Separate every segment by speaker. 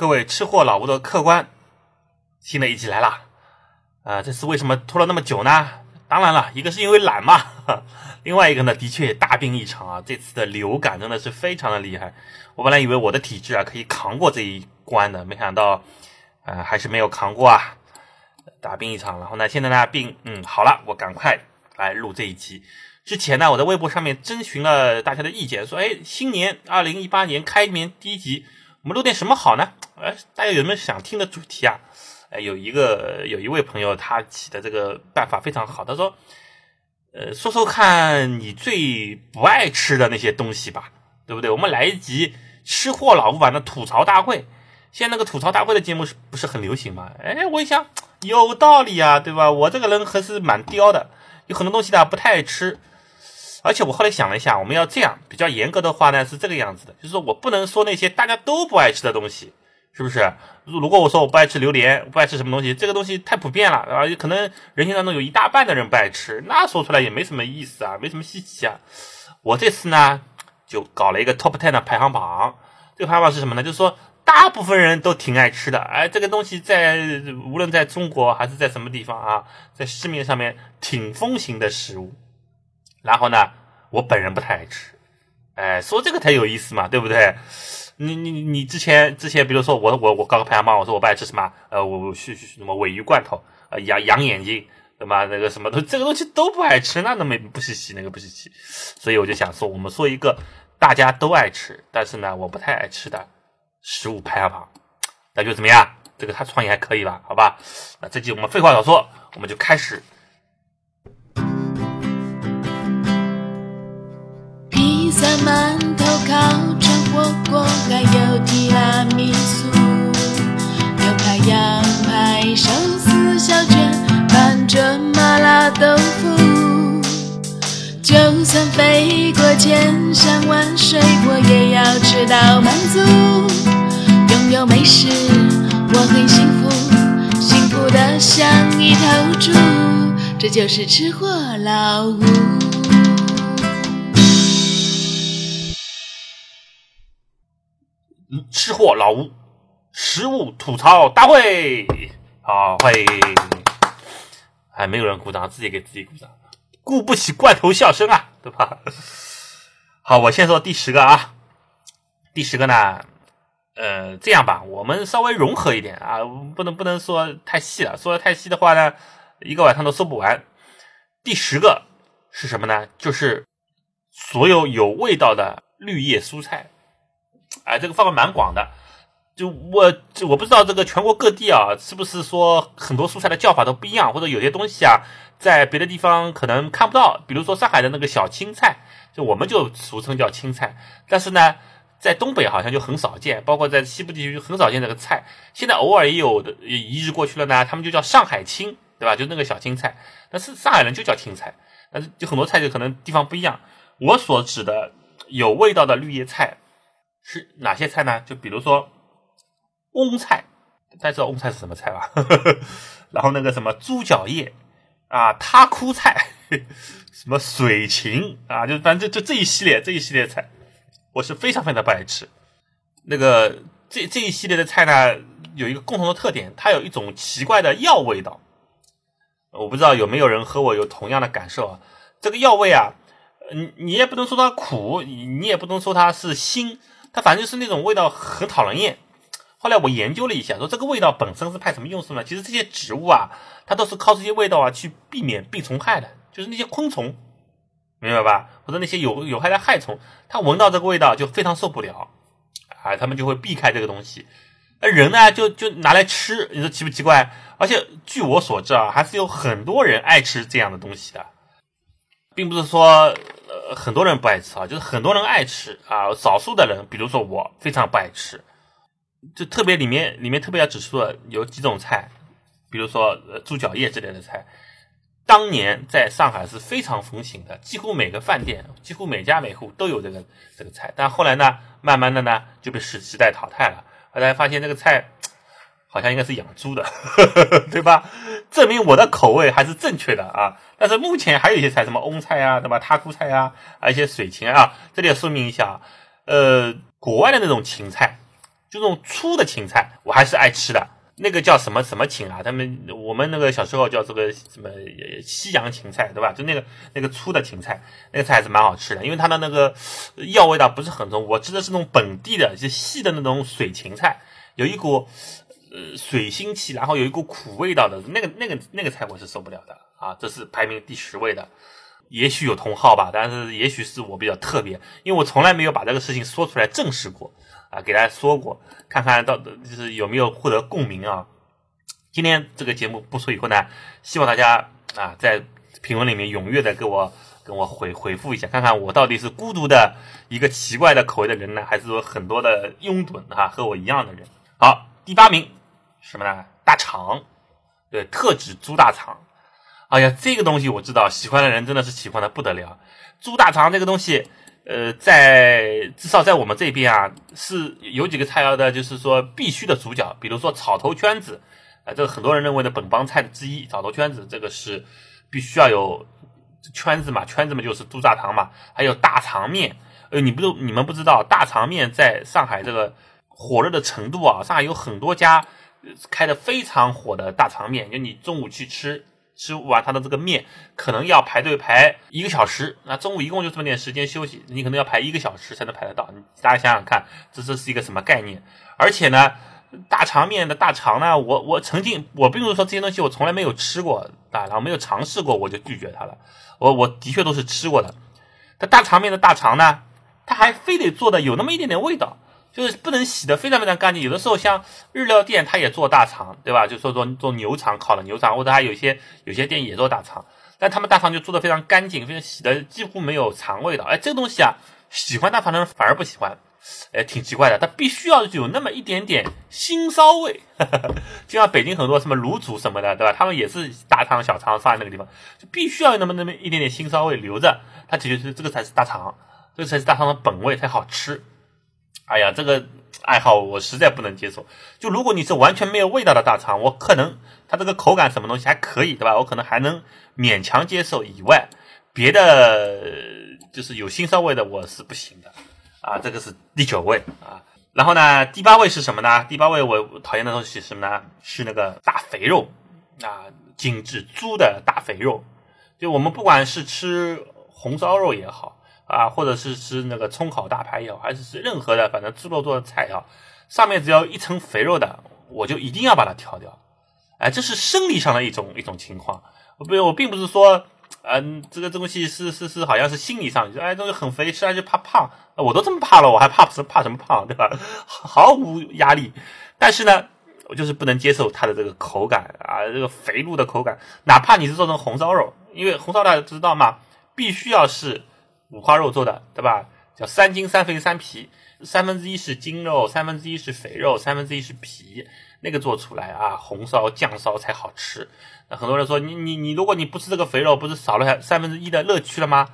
Speaker 1: 各位吃货老吴的客官，新的一集来了。啊，这次为什么拖了那么久呢？当然了，一个是因为懒嘛，另外一个呢，的确也大病一场啊。这次的流感真的是非常的厉害。我本来以为我的体质啊可以扛过这一关的，没想到，呃，还是没有扛过啊，大病一场。然后呢，现在呢病嗯好了，我赶快来录这一集。之前呢，我在微博上面征询了大家的意见，说，哎，新年二零一八年开年第一集，我们录点什么好呢？哎，大家有没有想听的主题啊？哎，有一个有一位朋友他起的这个办法非常好，他说，呃，说说看你最不爱吃的那些东西吧，对不对？我们来一集吃货老吴版的吐槽大会。现在那个吐槽大会的节目是不是很流行嘛？哎，我一想有道理啊，对吧？我这个人还是蛮刁的，有很多东西呢不太爱吃。而且我后来想了一下，我们要这样比较严格的话呢，是这个样子的，就是说我不能说那些大家都不爱吃的东西，是不是？如如果我说我不爱吃榴莲，不爱吃什么东西，这个东西太普遍了，啊，可能人群当中有一大半的人不爱吃，那说出来也没什么意思啊，没什么稀奇啊。我这次呢，就搞了一个 top ten 的排行榜，这个排行榜是什么呢？就是说大部分人都挺爱吃的，哎，这个东西在无论在中国还是在什么地方啊，在市面上面挺风行的食物。然后呢，我本人不太爱吃，哎，说这个才有意思嘛，对不对？你你你之前之前，比如说我我我搞个排行榜，我说我不爱吃什么，呃，我我是什么尾鱼罐头，呃，羊羊眼睛，对吧？那个什么都这个东西都不爱吃，那都没不稀奇，那个不稀奇。所以我就想说，我们说一个大家都爱吃，但是呢，我不太爱吃的食物排行榜，那就怎么样？这个他创意还可以吧？好吧？那这集我们废话少说，我们就开始。
Speaker 2: 馒头、烤串、火锅，还有提拉米苏，牛排、羊排、寿司、小卷、拌着麻辣豆腐。就算飞过千山万水，我也要吃到满足。拥有美食，我很幸福，幸福的像一头猪。这就是吃货老吴。
Speaker 1: 吃货老吴，食物吐槽大会，好，欢迎！还没有人鼓掌，自己给自己鼓掌，顾不起罐头笑声啊，对吧？好，我先说第十个啊，第十个呢，呃，这样吧，我们稍微融合一点啊，不能不能说太细了，说的太细的话呢，一个晚上都说不完。第十个是什么呢？就是所有有味道的绿叶蔬菜。哎，这个范围蛮广的，就我我不知道这个全国各地啊，是不是说很多蔬菜的叫法都不一样，或者有些东西啊，在别的地方可能看不到，比如说上海的那个小青菜，就我们就俗称叫青菜，但是呢，在东北好像就很少见，包括在西部地区很少见这个菜，现在偶尔也有的移植过去了呢，他们就叫上海青，对吧？就那个小青菜，但是上海人就叫青菜，但是就很多菜就可能地方不一样。我所指的有味道的绿叶菜。是哪些菜呢？就比如说翁菜，大家知道翁菜是什么菜吧？然后那个什么猪脚叶啊，他枯菜，什么水芹啊，就反正就这一系列这一系列菜，我是非常非常不爱吃。那个这这一系列的菜呢，有一个共同的特点，它有一种奇怪的药味道。我不知道有没有人和我有同样的感受啊？这个药味啊，你你也不能说它苦，你也不能说它是腥。它反正就是那种味道很讨人厌。后来我研究了一下，说这个味道本身是派什么用处呢？其实这些植物啊，它都是靠这些味道啊去避免病虫害的，就是那些昆虫，明白吧？或者那些有有害的害虫，它闻到这个味道就非常受不了，啊，他们就会避开这个东西。而人呢，就就拿来吃，你说奇不奇怪？而且据我所知啊，还是有很多人爱吃这样的东西的，并不是说。呃很多人不爱吃啊，就是很多人爱吃啊，少数的人，比如说我，非常不爱吃。就特别里面里面特别要指出的有几种菜，比如说猪脚叶之类的菜，当年在上海是非常风行的，几乎每个饭店，几乎每家每户都有这个这个菜。但后来呢，慢慢的呢就被时时代淘汰了。后来发现这个菜。好像应该是养猪的，对吧？证明我的口味还是正确的啊！但是目前还有一些菜，什么翁菜啊，对吧？塔菇菜啊，还有一些水芹啊，这里要说明一下，呃，国外的那种芹菜就那种粗的芹菜，我还是爱吃的。那个叫什么什么芹啊？他们我们那个小时候叫这个什么西洋芹菜，对吧？就那个那个粗的芹菜，那个菜还是蛮好吃的，因为它的那个药味道不是很重。我吃的是那种本地的，就细的那种水芹菜，有一股呃水腥气，然后有一股苦味道的那个那个那个菜我是受不了的啊！这是排名第十位的，也许有同号吧，但是也许是我比较特别，因为我从来没有把这个事情说出来证实过。啊，给大家说过，看看到就是有没有获得共鸣啊？今天这个节目播出以后呢，希望大家啊在评论里面踊跃的给我跟我回回复一下，看看我到底是孤独的一个奇怪的口味的人呢，还是有很多的拥趸哈和我一样的人。好，第八名什么呢？大肠，对，特指猪大肠。哎呀，这个东西我知道，喜欢的人真的是喜欢的不得了。猪大肠这个东西。呃，在至少在我们这边啊，是有几个菜肴的，就是说必须的主角，比如说草头圈子，啊，这个很多人认为的本帮菜的之一，草头圈子这个是必须要有圈子嘛，圈子嘛就是猪大肠嘛，还有大肠面，呃，你不你们不知道，大肠面在上海这个火热的程度啊，上海有很多家开的非常火的大肠面，就你中午去吃。吃完他的这个面，可能要排队排一个小时。那中午一共就这么点时间休息，你可能要排一个小时才能排得到。大家想想看，这这是一个什么概念？而且呢，大肠面的大肠呢，我我曾经我并不是说这些东西我从来没有吃过啊，然后没有尝试过，我就拒绝它了。我我的确都是吃过的。这大肠面的大肠呢，它还非得做的有那么一点点味道。就是不能洗的非常非常干净，有的时候像日料店，他也做大肠，对吧？就说做做牛肠烤的牛肠，或者还有些有些店也做大肠，但他们大肠就做的非常干净，非常洗的几乎没有肠味道。哎，这个东西啊，喜欢大肠的人反而不喜欢，哎，挺奇怪的。它必须要有那么一点点腥骚味，就像北京很多什么卤煮什么的，对吧？他们也是大肠小肠放在那个地方，就必须要有那么那么一点点腥骚味留着，它其实是这个才是大肠，这个才是大肠的本味才好吃。哎呀，这个爱好我实在不能接受。就如果你是完全没有味道的大肠，我可能它这个口感什么东西还可以，对吧？我可能还能勉强接受。以外，别的就是有腥臊味的，我是不行的。啊，这个是第九位啊。然后呢，第八位是什么呢？第八位我讨厌的东西是什么呢？是那个大肥肉啊，精致猪的大肥肉。就我们不管是吃红烧肉也好。啊，或者是吃那个葱烤大排也好，还是吃任何的，反正猪肉做的菜也好，上面只要一层肥肉的，我就一定要把它挑掉。哎，这是生理上的一种一种情况。我不，我并不是说，嗯，这个东西是是是，好像是心理上，就哎，东西很肥，吃下去怕胖。我都这么怕了，我还怕什怕什么胖，对吧？毫无压力。但是呢，我就是不能接受它的这个口感啊，这个肥肉的口感。哪怕你是做成红烧肉，因为红烧大家知道吗？必须要是。五花肉做的，对吧？叫三筋三肥三皮，三分之一是筋肉，三分之一是肥肉，三分之一是皮。那个做出来啊，红烧酱烧才好吃。那很多人说，你你你，如果你不吃这个肥肉，不是少了三分之一的乐趣了吗？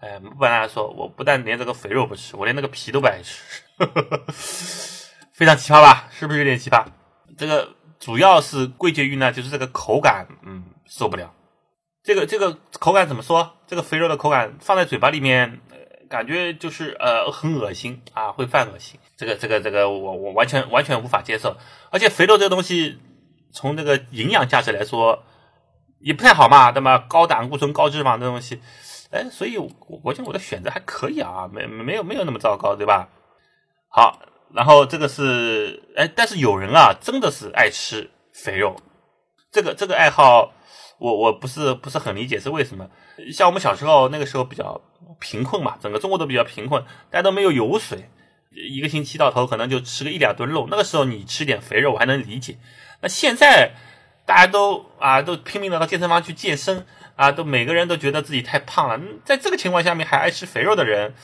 Speaker 1: 哎，不然来说，我不但连这个肥肉不吃，我连那个皮都不爱吃，非常奇葩吧？是不是有点奇葩？这个主要是归结于呢，就是这个口感，嗯，受不了。这个这个口感怎么说？这个肥肉的口感放在嘴巴里面，感觉就是呃很恶心啊，会犯恶心。这个这个这个我我完全完全无法接受。而且肥肉这个东西，从这个营养价值来说，也不太好嘛，对吧？高胆固醇、高脂肪这东西，哎，所以我我觉得我的选择还可以啊，没没有没有那么糟糕，对吧？好，然后这个是哎，但是有人啊，真的是爱吃肥肉，这个这个爱好。我我不是不是很理解是为什么？像我们小时候那个时候比较贫困嘛，整个中国都比较贫困，大家都没有油水，一个星期到头可能就吃个一两顿肉。那个时候你吃点肥肉我还能理解。那现在大家都啊都拼命的到健身房去健身啊，都每个人都觉得自己太胖了。在这个情况下面还爱吃肥肉的人，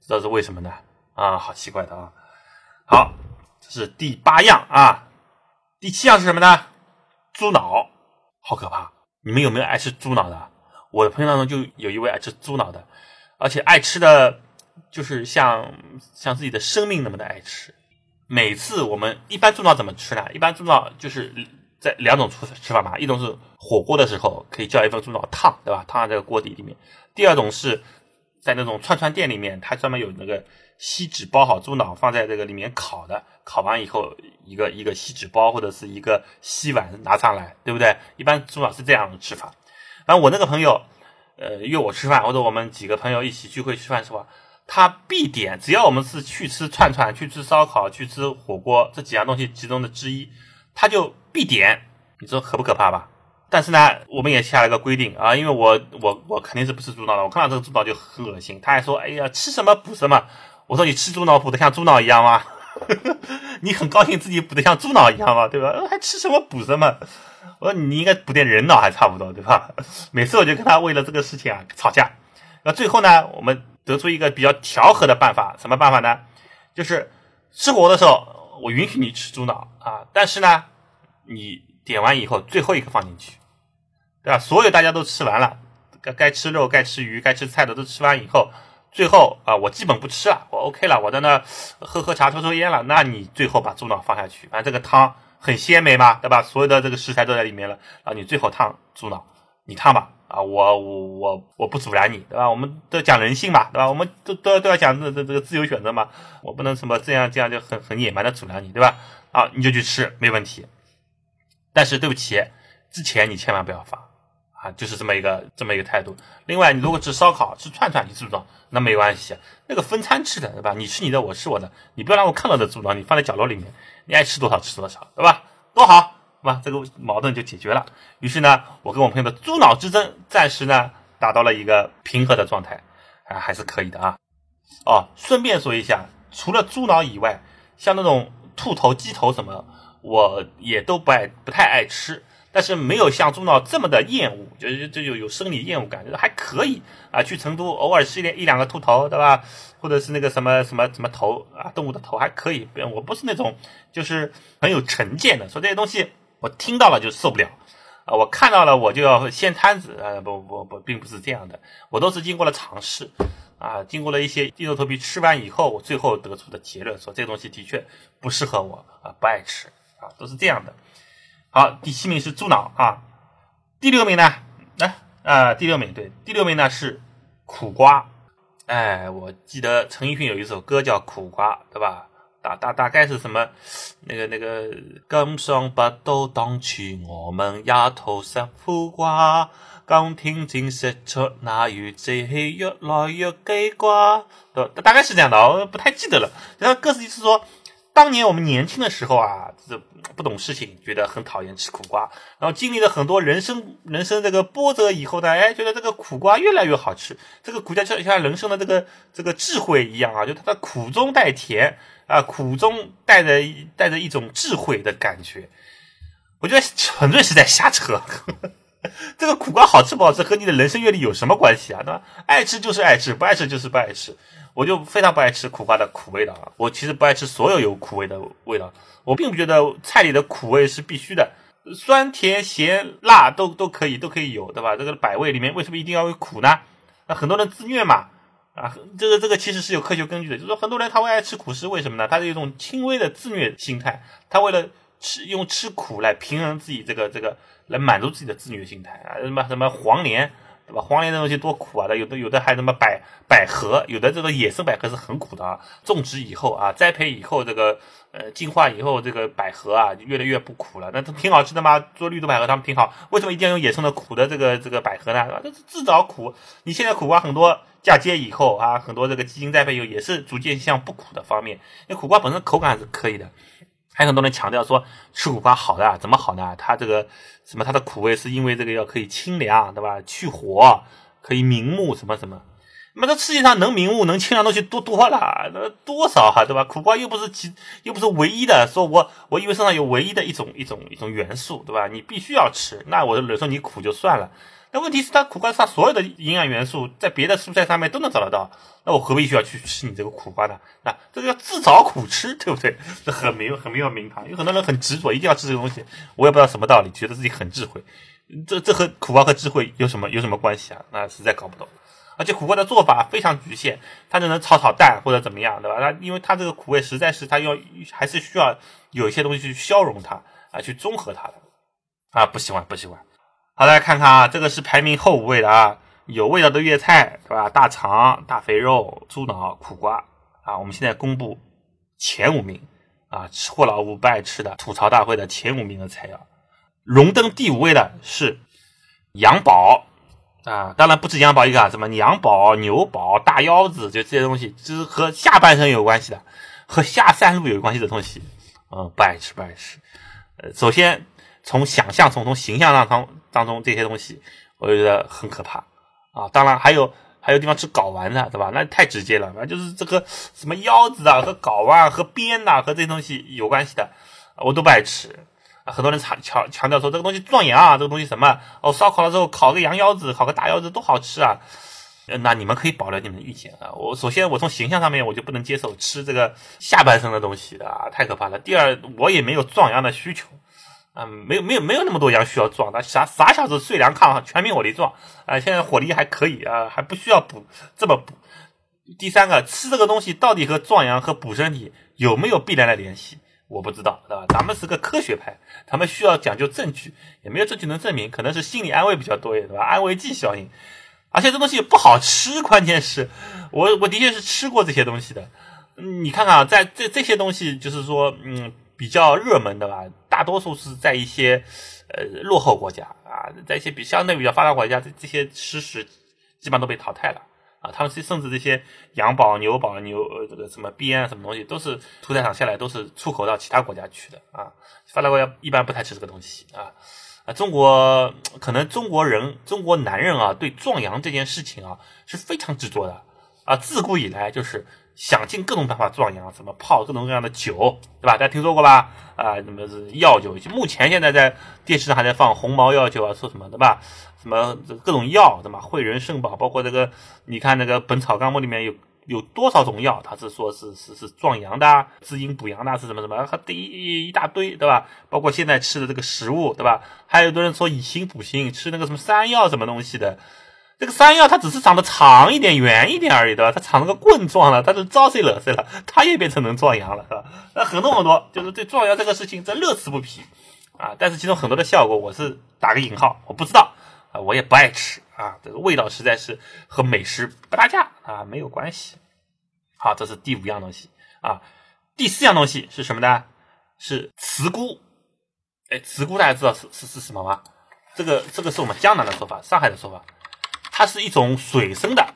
Speaker 1: 知道是为什么呢？啊，好奇怪的啊！好，这是第八样啊，第七样是什么呢？猪脑，好可怕。你们有没有爱吃猪脑的？我的朋友当中就有一位爱吃猪脑的，而且爱吃的，就是像像自己的生命那么的爱吃。每次我们一般猪脑怎么吃呢？一般猪脑就是在两种吃吃法嘛，一种是火锅的时候可以叫一份猪脑烫，对吧？烫在这个锅底里面。第二种是在那种串串店里面，它专门有那个锡纸包好猪脑放在这个里面烤的，烤完以后一个一个锡纸包或者是一个锡碗拿上来，对不对？一般猪脑是这样的吃法。然后我那个朋友，呃，约我吃饭，或者我们几个朋友一起聚会吃饭是吧？他必点，只要我们是去吃串串、去吃烧烤、去吃火锅这几样东西其中的之一，他就必点。你说可不可怕吧？但是呢，我们也下了个规定啊，因为我我我肯定是不吃猪脑的，我看到这个猪脑就很恶心。他还说：“哎呀，吃什么补什么。”我说：“你吃猪脑补的像猪脑一样吗？你很高兴自己补的像猪脑一样吗？对吧？还吃什么补什么？我说你应该补点人脑还差不多，对吧？每次我就跟他为了这个事情啊吵架。那最后呢，我们得出一个比较调和的办法，什么办法呢？就是吃火锅的时候，我允许你吃猪脑啊，但是呢，你点完以后最后一个放进去，对吧？所有大家都吃完了，该该吃肉、该吃鱼、该吃菜的都吃完以后。最后啊，我基本不吃了，我 OK 了，我在那喝喝茶、抽抽烟了。那你最后把猪脑放下去，反正这个汤很鲜美嘛，对吧？所有的这个食材都在里面了，然后你最后烫猪脑，你烫吧，啊，我我我我不阻拦你，对吧？我们都讲人性嘛，对吧？我们都都要都要讲这这这个自由选择嘛，我不能什么这样这样就很很野蛮的阻拦你，对吧？啊，你就去吃，没问题。但是对不起，之前你千万不要放。啊，就是这么一个这么一个态度。另外，你如果吃烧烤、吃串串，你知不知道？那没关系，那个分餐吃的，对吧？你吃你的，我吃我的，你不要让我看到的猪脑，你放在角落里面，你爱吃多少吃多少，对吧？多好，对吧？这个矛盾就解决了。于是呢，我跟我朋友的猪脑之争暂时呢达到了一个平和的状态，啊，还是可以的啊。哦，顺便说一下，除了猪脑以外，像那种兔头、鸡头什么，我也都不爱，不太爱吃。但是没有像猪脑这么的厌恶，就是就有有生理厌恶感，就是还可以啊。去成都偶尔吃一点一两个兔头，对吧？或者是那个什么什么什么头啊，动物的头还可以。我不是那种就是很有成见的，说这些东西我听到了就受不了啊，我看到了我就要掀摊子啊！不不不，并不是这样的，我都是经过了尝试啊，经过了一些硬着头皮吃完以后，我最后得出的结论说这东西的确不适合我啊，不爱吃啊，都是这样的。好，第七名是猪脑啊，第六名呢？来啊，第六名对，第六名呢是苦瓜。哎，我记得陈奕迅有一首歌叫《苦瓜》，对吧？大大大概是什么？那个那个，刚上八斗当去，我们丫头食苦瓜。刚听见说出那雨最越来越给瓜，对，大概是这样的，我不太记得了。然后歌词就是说。当年我们年轻的时候啊，这不懂事情，觉得很讨厌吃苦瓜。然后经历了很多人生人生这个波折以后呢，哎，觉得这个苦瓜越来越好吃。这个苦瓜就像人生的这个这个智慧一样啊，就它的苦中带甜啊，苦中带着带着一种智慧的感觉。我觉得纯粹是在瞎扯。呵呵 这个苦瓜好吃不好吃和你的人生阅历有什么关系啊？对吧？爱吃就是爱吃，不爱吃就是不爱吃。我就非常不爱吃苦瓜的苦味道啊！我其实不爱吃所有有苦味的味道，我并不觉得菜里的苦味是必须的，酸甜咸辣都都可以，都可以有，对吧？这个百味里面为什么一定要有苦呢？那很多人自虐嘛，啊，这个这个其实是有科学根据的，就是说很多人他会爱吃苦是为什么呢？他是一种轻微的自虐心态，他为了吃用吃苦来平衡自己这个这个来满足自己的自虐心态啊，什么什么黄连。对吧？黄连这东西多苦啊！的有的有的还什么百百合，有的这个野生百合是很苦的啊。种植以后啊，栽培以后，这个呃进化以后，这个百合啊越来越不苦了。那它挺好吃的嘛，做绿豆百合他们挺好。为什么一定要用野生的苦的这个这个百合呢？这是自找苦。你现在苦瓜很多嫁接以后啊，很多这个基因栽培以后也是逐渐向不苦的方面。因为苦瓜本身口感是可以的。还有很多人强调说吃苦瓜好的，怎么好呢？它这个什么，它的苦味是因为这个要可以清凉，对吧？去火，可以明目，什么什么。那么这世界上能明目、能清凉东西多多了，那多少哈，对吧？苦瓜又不是其，又不是唯一的。说我我以为身上有唯一的一种一种一种元素，对吧？你必须要吃，那我忍受你苦就算了。那问题是它苦瓜上所有的营养元素在别的蔬菜上面都能找得到，那我何必需要去吃你这个苦瓜呢？啊这个叫自找苦吃，对不对？这很没有很没有名堂。有很多人很执着，一定要吃这个东西，我也不知道什么道理，觉得自己很智慧。这这和苦瓜和智慧有什么有什么关系啊？那实在搞不懂。而且苦瓜的做法非常局限，它只能炒炒蛋或者怎么样，对吧？它因为它这个苦味实在是它要还是需要有一些东西去消融它啊，去中和它的啊，不喜欢不喜欢。好，大家看看啊，这个是排名后五位的啊，有味道的粤菜，对吧？大肠、大肥肉、猪脑、苦瓜啊，我们现在公布前五名啊，吃货老五不爱吃的吐槽大会的前五名的菜肴，荣登第五位的是羊宝啊，当然不止羊宝一个啊，什么羊宝、牛宝、大腰子，就这些东西，就是和下半身有关系的，和下三路有关系的东西，嗯，不爱吃，不爱吃。呃，首先从想象、从从形象上从当中这些东西，我觉得很可怕啊。当然还有还有地方吃睾丸的，对吧？那太直接了，那就是这个什么腰子啊和睾丸和鞭呐和这些东西有关系的，我都不爱吃。很多人强强强调说这个东西壮阳啊，这个东西什么哦，烧烤了之后烤个羊腰子，烤个大腰子多好吃啊。那你们可以保留你们的意见啊。我首先我从形象上面我就不能接受吃这个下半身的东西的啊，太可怕了。第二，我也没有壮阳的需求嗯，没有没有没有那么多羊需要壮的，啥啥小子睡凉炕全民火力壮啊，现在火力还可以啊，还不需要补这么补。第三个，吃这个东西到底和壮阳和补身体有没有必然的联系？我不知道，对吧？咱们是个科学派，咱们需要讲究证据，也没有证据能证明，可能是心理安慰比较多一点，对吧？安慰剂效应，而且这东西不好吃，关键是我我的确是吃过这些东西的。你看看啊，在这这些东西，就是说，嗯，比较热门的吧，大多数是在一些呃落后国家啊，在一些比相对比较发达国家，这这些吃食基本上都被淘汰了。啊，他们是甚至这些羊宝、牛宝、牛呃这个什么鞭啊什么东西，都是屠宰场下来都是出口到其他国家去的啊。发达国家一般不太吃这个东西啊。啊，中国可能中国人中国男人啊，对壮阳这件事情啊是非常执着的啊，自古以来就是想尽各种办法壮阳，什么泡各种各样的酒，对吧？大家听说过吧？啊，什么是药酒？就目前现在在电视上还在放红毛药酒啊，说什么对吧？什么这各种药，对吧？汇仁肾宝，包括这个，你看那个《本草纲目》里面有有多少种药，它是说是是是壮阳的、滋阴补阳的，是什么什么，还第一一大堆，对吧？包括现在吃的这个食物，对吧？还有的人说以形补形，吃那个什么山药什么东西的。这个山药它只是长得长一点、圆一点而已，对吧？它长了个棍状了，它是招谁惹谁了？它也变成能壮阳了，是吧？那很多很多，就是对壮阳这个事情，这乐此不疲啊。但是其中很多的效果，我是打个引号，我不知道啊，我也不爱吃啊。这个味道实在是和美食不搭架啊，没有关系。好，这是第五样东西啊。第四样东西是什么呢？是茨菇。哎，茨菇大家知道是是是什么吗？这个这个是我们江南的说法，上海的说法。它是一种水生的，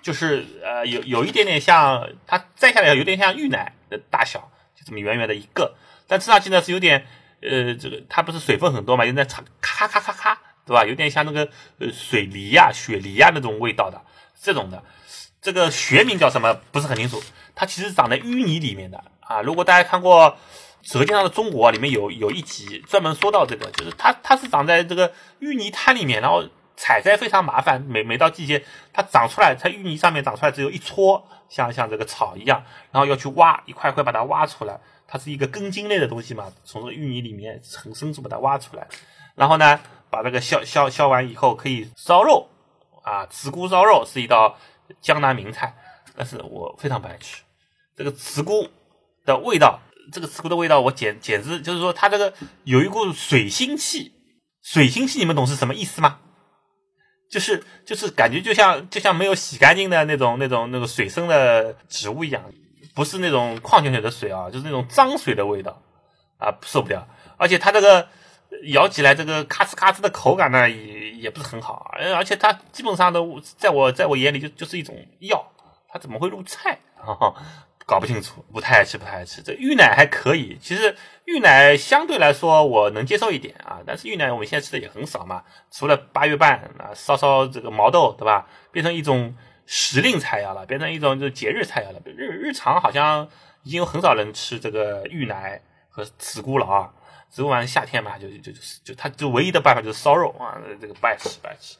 Speaker 1: 就是呃有有一点点像它摘下来有点像芋奶的大小，就这么圆圆的一个，但吃上去呢是有点呃这个它不是水分很多嘛，有点咔咔咔咔咔，对吧？有点像那个呃水梨呀、雪梨呀那种味道的这种的，这个学名叫什么不是很清楚。它其实长在淤泥里面的啊。如果大家看过《舌尖上的中国》里面有有一集专门说到这个，就是它它是长在这个淤泥滩里面，然后。采摘非常麻烦，每每到季节，它长出来，它淤泥上面长出来只有一撮，像像这个草一样，然后要去挖一块块把它挖出来，它是一个根茎类的东西嘛，从这个淤泥里面很深处把它挖出来，然后呢，把这个削削削完以后可以烧肉，啊，茨菇烧肉是一道江南名菜，但是我非常不爱吃。这个茨菇的味道，这个茨菇的味道我简简直就是说它这个有一股水腥气，水腥气你们懂是什么意思吗？就是就是感觉就像就像没有洗干净的那种那种那个水生的植物一样，不是那种矿泉水的水啊，就是那种脏水的味道啊，受不了。而且它这个咬起来这个咔哧咔哧的口感呢，也也不是很好，而且它基本上都在我在我眼里就就是一种药，它怎么会入菜哈啊？搞不清楚，不太爱吃，不太爱吃。这芋奶还可以，其实芋奶相对来说我能接受一点啊。但是芋奶我们现在吃的也很少嘛，除了八月半啊烧烧这个毛豆，对吧？变成一种时令菜肴了，变成一种就节日菜肴了。日日常好像已经有很少人吃这个芋奶和茨菇了啊。只不过夏天嘛，就就就就它就唯一的办法就是烧肉啊，这个不爱吃，不爱吃。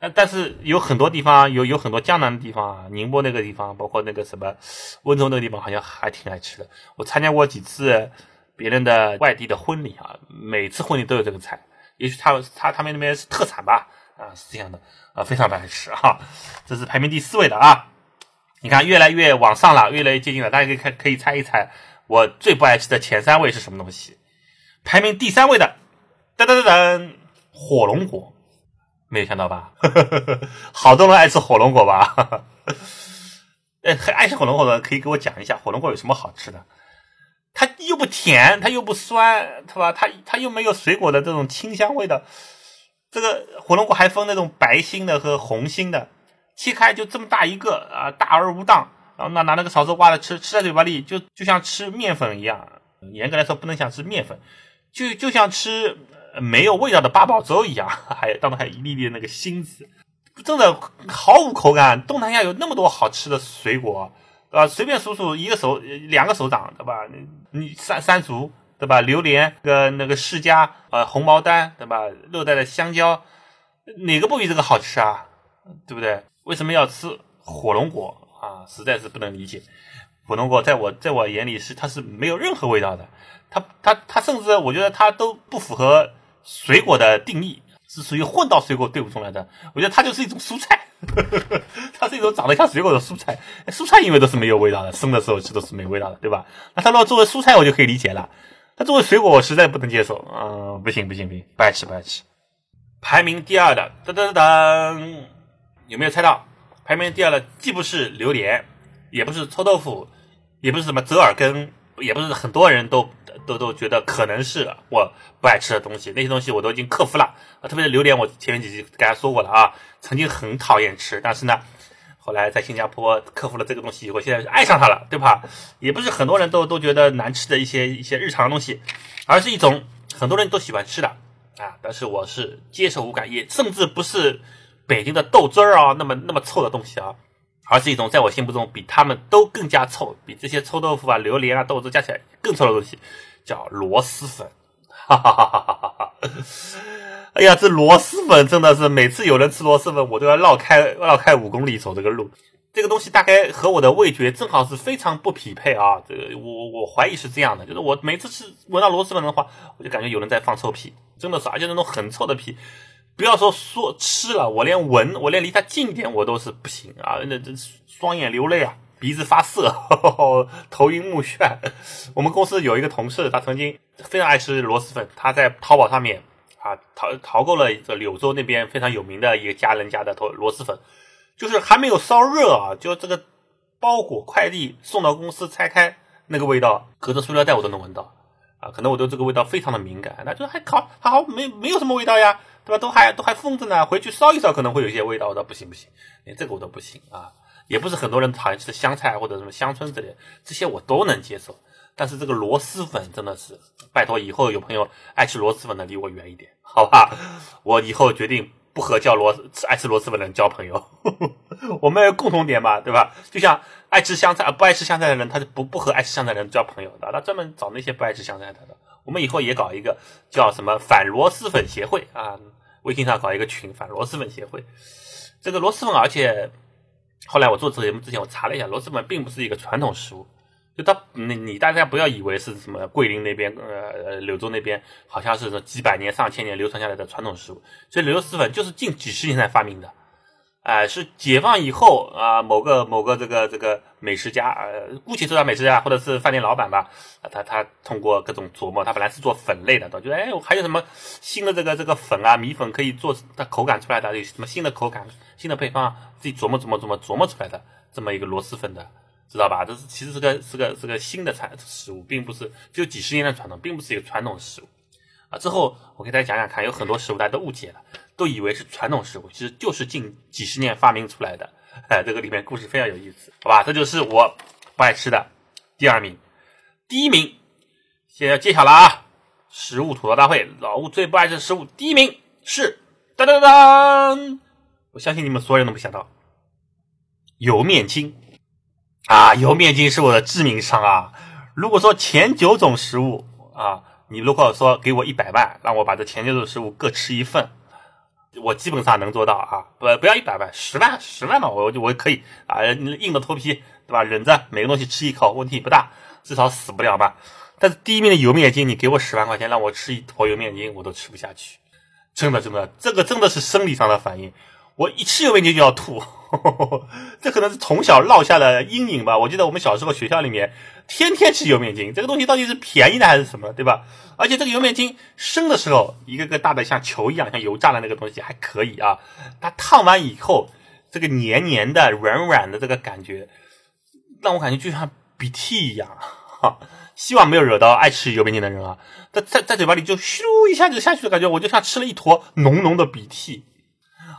Speaker 1: 但但是有很多地方有有很多江南的地方啊，宁波那个地方，包括那个什么温州那个地方，好像还挺爱吃的。我参加过几次别人的外地的婚礼啊，每次婚礼都有这个菜。也许他他他们那边是特产吧，啊是这样的啊，非常不爱吃啊。这是排名第四位的啊，你看越来越往上了，越来越接近了。大家可以看可以猜一猜，我最不爱吃的前三位是什么东西？排名第三位的，噔噔噔噔，火龙果。没有想到吧？好多人爱吃火龙果吧？呃，很爱吃火龙果的可以给我讲一下火龙果有什么好吃的？它又不甜，它又不酸，是吧？它它又没有水果的这种清香味的。这个火龙果还分那种白心的和红心的，切开就这么大一个啊，大而无当。然后拿拿那个勺子挖着吃，吃在嘴巴里就就像吃面粉一样。严格来说不能想吃面粉，就就像吃没有味道的八宝粥一样，还当中还有一粒粒那个芯子，真的毫无口感。东南亚有那么多好吃的水果，啊？随便数数一个手两个手掌，对吧？你你山山竹，对吧？榴莲跟那个释迦，呃，红毛丹，对吧？热带的香蕉，哪个不比这个好吃啊？对不对？为什么要吃火龙果？啊，实在是不能理解。火龙果在我在我眼里是它是没有任何味道的，它它它甚至我觉得它都不符合水果的定义，是属于混到水果队伍中来的。我觉得它就是一种蔬菜，它是一种长得像水果的蔬菜。蔬菜因为都是没有味道的，生的时候吃都是没味道的，对吧？那它如果作为蔬菜，我就可以理解了。它作为水果，我实在不能接受。嗯，不行不行不行，不爱吃不爱吃。排名第二的，噔噔噔噔，有没有猜到？排名第二的既不是榴莲，也不是臭豆腐，也不是什么折耳根，也不是很多人都都都觉得可能是我不爱吃的东西。那些东西我都已经克服了啊，特别是榴莲，我前面几集跟大家说过了啊，曾经很讨厌吃，但是呢，后来在新加坡克服了这个东西以后，现在爱上它了，对吧？也不是很多人都都觉得难吃的一些一些日常的东西，而是一种很多人都喜欢吃的啊，但是我是接受无感，也甚至不是。北京的豆汁儿啊，那么那么臭的东西啊，而是一种在我心目中比他们都更加臭，比这些臭豆腐啊、榴莲啊、豆汁加起来更臭的东西，叫螺蛳粉。哈哈哈哈哈哈！哎呀，这螺蛳粉真的是每次有人吃螺蛳粉，我都要绕开绕开五公里走这个路。这个东西大概和我的味觉正好是非常不匹配啊。这个我我怀疑是这样的，就是我每次吃闻到螺蛳粉的话，我就感觉有人在放臭屁，真的是，而且那种很臭的屁。不要说说吃了，我连闻，我连离它近一点我都是不行啊！那这双眼流泪啊，鼻子发涩，头晕目眩。我们公司有一个同事，他曾经非常爱吃螺蛳粉，他在淘宝上面啊淘淘购了这柳州那边非常有名的一个家人家的螺螺蛳粉，就是还没有烧热啊，就这个包裹快递送到公司拆开，那个味道隔着塑料袋我都能闻到啊！可能我对这个味道非常的敏感，那就还烤还好没没有什么味道呀。对吧？都还都还封着呢，回去烧一烧可能会有一些味道。我说不行不行，连这个我都不行啊！也不是很多人讨厌吃香菜或者什么香椿之类，这些我都能接受。但是这个螺蛳粉真的是，拜托以后有朋友爱吃螺蛳粉的离我远一点，好吧？我以后决定不和叫螺爱吃螺蛳粉的人交朋友。我们有共同点嘛，对吧？就像爱吃香菜不爱吃香菜的人，他就不不和爱吃香菜的人交朋友的，他专门找那些不爱吃香菜的。我们以后也搞一个叫什么反螺蛳粉协会啊。微信上搞一个群，反螺蛳粉协会。这个螺蛳粉，而且后来我做这节目之前，我查了一下，螺蛳粉并不是一个传统食物。就它，你你大家不要以为是什么桂林那边、呃柳州那边，好像是几百年、上千年流传下来的传统食物。所以螺蛳粉就是近几十年才发明的。哎，是解放以后啊，某个某个这个这个美食家，呃，姑且说他美食家或者是饭店老板吧，啊，他他通过各种琢磨，他本来是做粉类的，他觉得哎，我还有什么新的这个这个粉啊，米粉可以做它口感出来的，有什么新的口感、新的配方，自己琢磨琢磨琢磨琢磨出来的这么一个螺蛳粉的，知道吧？这是其实是个是个是个新的产食物，并不是就几十年的传统，并不是一个传统食物。啊，之后我给大家讲讲看，有很多食物大家都误解了。都以为是传统食物，其实就是近几十年发明出来的。哎，这个里面故事非常有意思，好吧？这就是我不爱吃的第二名，第一名现在揭晓了啊！食物吐槽大会，老吴最不爱吃的食物，第一名是当当当！我相信你们所有人都没想到，油面筋啊！油面筋是我的致命伤啊！如果说前九种食物啊，你如果说给我一百万，让我把这前九种食物各吃一份。我基本上能做到啊，不不要一百万，十万十万嘛，我就我可以啊，硬着头皮对吧？忍着每个东西吃一口，问题不大，至少死不了吧。但是第一名的油面筋，你给我十万块钱让我吃一坨油面筋，我都吃不下去，真的真的，这个真的是生理上的反应。我一吃油面筋就要吐，这可能是从小落下的阴影吧。我记得我们小时候学校里面天天吃油面筋，这个东西到底是便宜的还是什么，对吧？而且这个油面筋生的时候一个个大的像球一样，像油炸的那个东西还可以啊。它烫完以后，这个黏黏的、软软的这个感觉，让我感觉就像鼻涕一样。哈，希望没有惹到爱吃油面筋的人啊！在在在嘴巴里就咻一下就下去的感觉，我就像吃了一坨浓浓的鼻涕。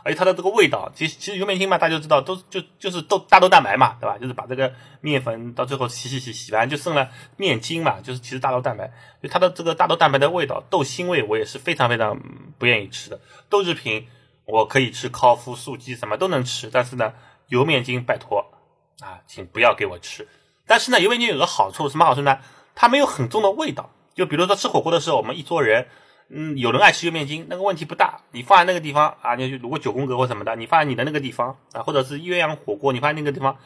Speaker 1: 而且它的这个味道，其实其实油面筋嘛，大家都知道，都就就是豆大豆蛋白嘛，对吧？就是把这个面粉到最后洗洗洗洗完就剩了面筋嘛，就是其实大豆蛋白，就它的这个大豆蛋白的味道，豆腥味，我也是非常非常不愿意吃的。豆制品我可以吃，烤麸、素鸡什么都能吃，但是呢，油面筋拜托啊，请不要给我吃。但是呢，油面筋有个好处，什么好处呢？它没有很重的味道。就比如说吃火锅的时候，我们一桌人。嗯，有人爱吃油面筋，那个问题不大。你放在那个地方啊，你如果九宫格或什么的，你放在你的那个地方啊，或者是鸳鸯火锅，你放在那个地方，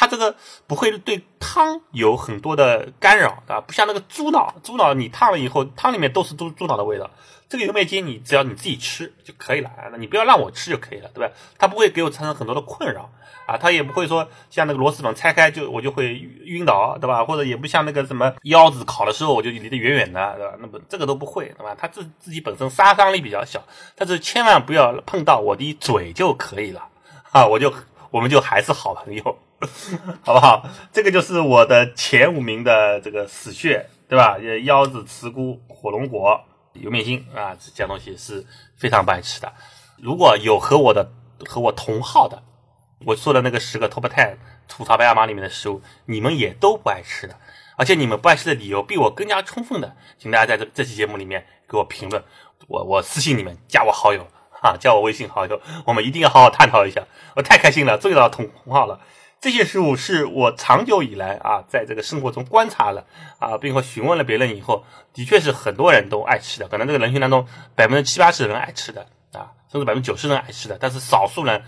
Speaker 1: 它这个不会对汤有很多的干扰啊，不像那个猪脑，猪脑你烫了以后，汤里面都是猪猪脑的味道。这个油面筋你只要你自己吃就可以了啊，你不要让我吃就可以了，对吧？它不会给我产生很多的困扰啊，它也不会说像那个螺蛳粉拆开就我就会晕倒，对吧？或者也不像那个什么腰子烤的时候我就离得远远的，对吧？那么这个都不会，对吧？它自自己本身杀伤力比较小，但是千万不要碰到我的嘴就可以了啊，我就我们就还是好朋友，好不好？这个就是我的前五名的这个死穴，对吧？腰子、慈菇、火龙果。油面筋啊，这样东西是非常不爱吃的。如果有和我的和我同号的，我说的那个十个 top ten 吐槽白亚妈里面的食物，你们也都不爱吃的，而且你们不爱吃的理由比我更加充分的，请大家在这这期节目里面给我评论，我我私信你们加我好友啊，加我微信好友，我们一定要好好探讨一下。我太开心了，终于到同同号了。这些食物是我长久以来啊，在这个生活中观察了啊，并且询问了别人以后，的确是很多人都爱吃的。可能这个人群当中，百分之七八十的人爱吃的啊，甚至百分之九十人爱吃的。但是少数人，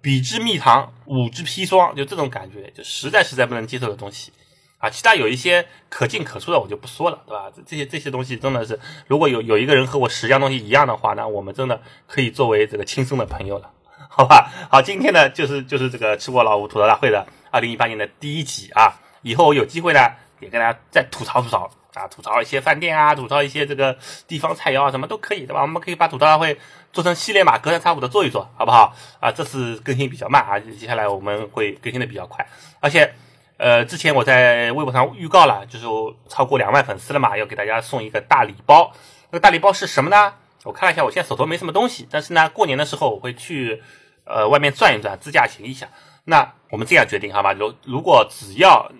Speaker 1: 比之蜜糖，五之砒霜，就这种感觉，就实在实在不能接受的东西啊。其他有一些可进可出的，我就不说了，对吧？这些这些东西真的是，如果有有一个人和我十样东西一样的话，那我们真的可以作为这个亲生的朋友了。好吧，好，今天呢就是就是这个吃货老吴吐槽大会的二零一八年的第一集啊。以后有机会呢，也跟大家再吐槽吐槽啊，吐槽一些饭店啊，吐槽一些这个地方菜肴啊，什么都可以，对吧？我们可以把吐槽大会做成系列嘛，隔三差五的做一做，好不好？啊，这次更新比较慢啊，接下来我们会更新的比较快。而且，呃，之前我在微博上预告了，就是超过两万粉丝了嘛，要给大家送一个大礼包。那个大礼包是什么呢？我看了一下，我现在手头没什么东西，但是呢，过年的时候我会去。呃，外面转一转，自驾行一下。那我们这样决定好吗？如如果只要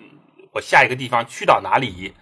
Speaker 1: 我下一个地方去到哪里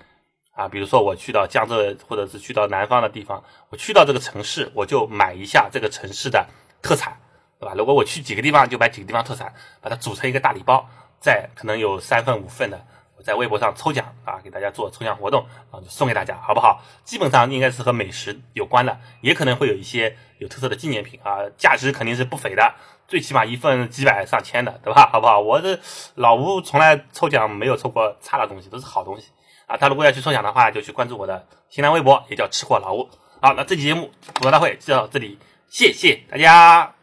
Speaker 1: 啊，比如说我去到江浙，或者是去到南方的地方，我去到这个城市，我就买一下这个城市的特产，对吧？如果我去几个地方，就买几个地方特产，把它组成一个大礼包，再可能有三份五份的。我在微博上抽奖啊，给大家做抽奖活动，啊送给大家，好不好？基本上应该是和美食有关的，也可能会有一些有特色的纪念品啊，价值肯定是不菲的，最起码一份几百上千的，对吧？好不好？我这老吴从来抽奖没有抽过差的东西，都是好东西啊。他如果要去抽奖的话，就去关注我的新浪微博，也叫吃货老吴。好，那这期节目吐槽大会就到这里，谢谢大家。